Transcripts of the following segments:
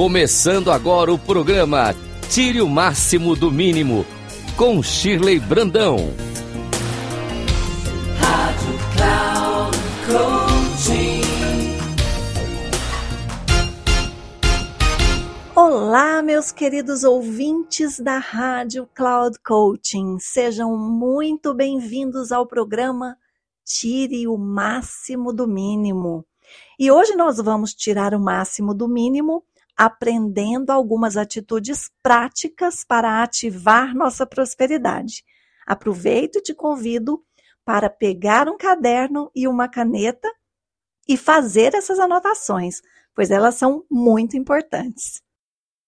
Começando agora o programa Tire o Máximo do Mínimo, com Shirley Brandão. Rádio Cloud Olá, meus queridos ouvintes da Rádio Cloud Coaching. Sejam muito bem-vindos ao programa Tire o Máximo do Mínimo. E hoje nós vamos tirar o máximo do mínimo aprendendo algumas atitudes práticas para ativar nossa prosperidade. Aproveito e te convido para pegar um caderno e uma caneta e fazer essas anotações, pois elas são muito importantes.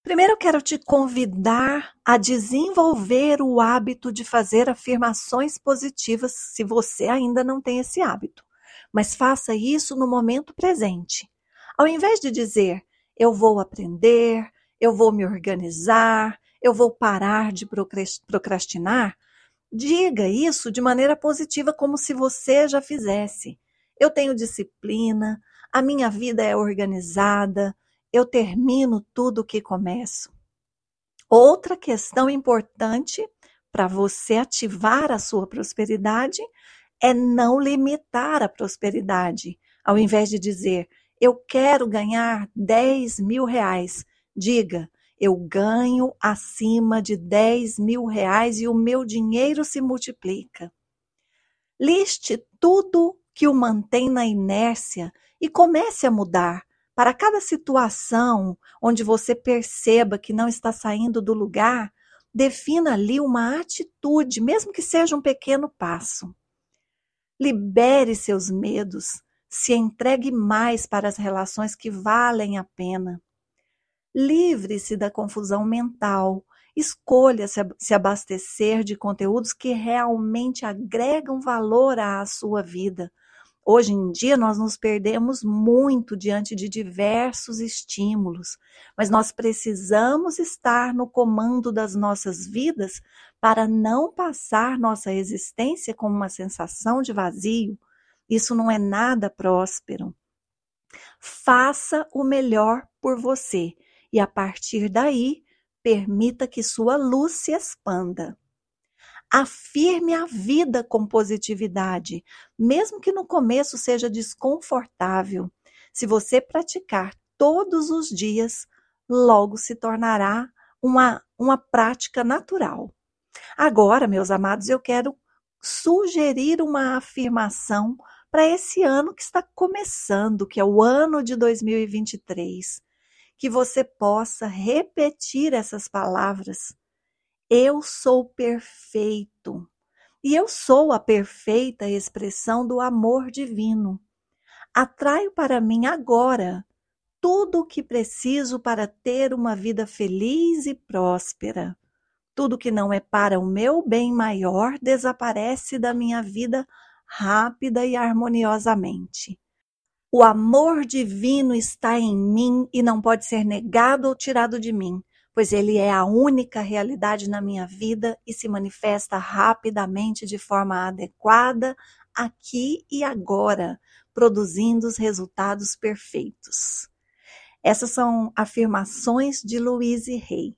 Primeiro quero te convidar a desenvolver o hábito de fazer afirmações positivas, se você ainda não tem esse hábito. Mas faça isso no momento presente. Ao invés de dizer eu vou aprender, eu vou me organizar, eu vou parar de procrastinar. Diga isso de maneira positiva, como se você já fizesse. Eu tenho disciplina, a minha vida é organizada, eu termino tudo que começo. Outra questão importante para você ativar a sua prosperidade é não limitar a prosperidade. Ao invés de dizer, eu quero ganhar 10 mil reais. Diga, eu ganho acima de 10 mil reais e o meu dinheiro se multiplica. Liste tudo que o mantém na inércia e comece a mudar. Para cada situação onde você perceba que não está saindo do lugar, defina ali uma atitude, mesmo que seja um pequeno passo. Libere seus medos, se entregue mais para as relações que valem a pena. Livre-se da confusão mental. Escolha se abastecer de conteúdos que realmente agregam valor à sua vida. Hoje em dia, nós nos perdemos muito diante de diversos estímulos, mas nós precisamos estar no comando das nossas vidas para não passar nossa existência com uma sensação de vazio, isso não é nada próspero. Faça o melhor por você e a partir daí, permita que sua luz se expanda. Afirme a vida com positividade, mesmo que no começo seja desconfortável. Se você praticar todos os dias, logo se tornará uma, uma prática natural. Agora, meus amados, eu quero sugerir uma afirmação para esse ano que está começando, que é o ano de 2023. Que você possa repetir essas palavras. Eu sou perfeito. E eu sou a perfeita expressão do amor divino. Atraio para mim agora tudo o que preciso para ter uma vida feliz e próspera. Tudo que não é para o meu bem maior desaparece da minha vida rápida e harmoniosamente. O amor divino está em mim e não pode ser negado ou tirado de mim, pois ele é a única realidade na minha vida e se manifesta rapidamente de forma adequada aqui e agora, produzindo os resultados perfeitos. Essas são afirmações de Louise Hay.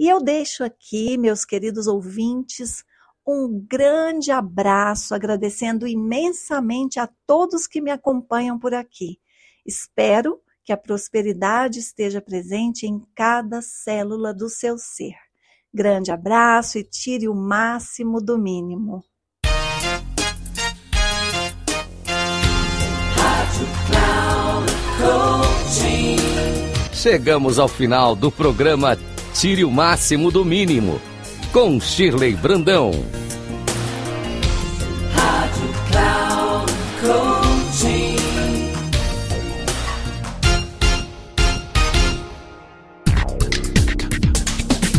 E eu deixo aqui, meus queridos ouvintes, um grande abraço, agradecendo imensamente a todos que me acompanham por aqui. Espero que a prosperidade esteja presente em cada célula do seu ser. Grande abraço e tire o máximo do mínimo. Chegamos ao final do programa Tire o Máximo do Mínimo, com Shirley Brandão. Rádio Cloud Coaching.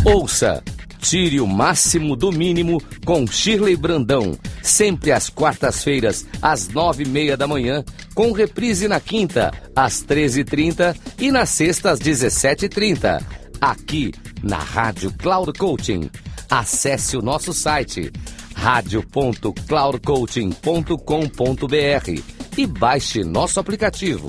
Ouça Tire o Máximo do Mínimo com Shirley Brandão, sempre às quartas-feiras, às nove e meia da manhã, com reprise na quinta, às treze e trinta e na sexta, às dezessete e trinta aqui na Rádio Cloud Coaching. Acesse o nosso site radio.cloudcoaching.com.br e baixe nosso aplicativo.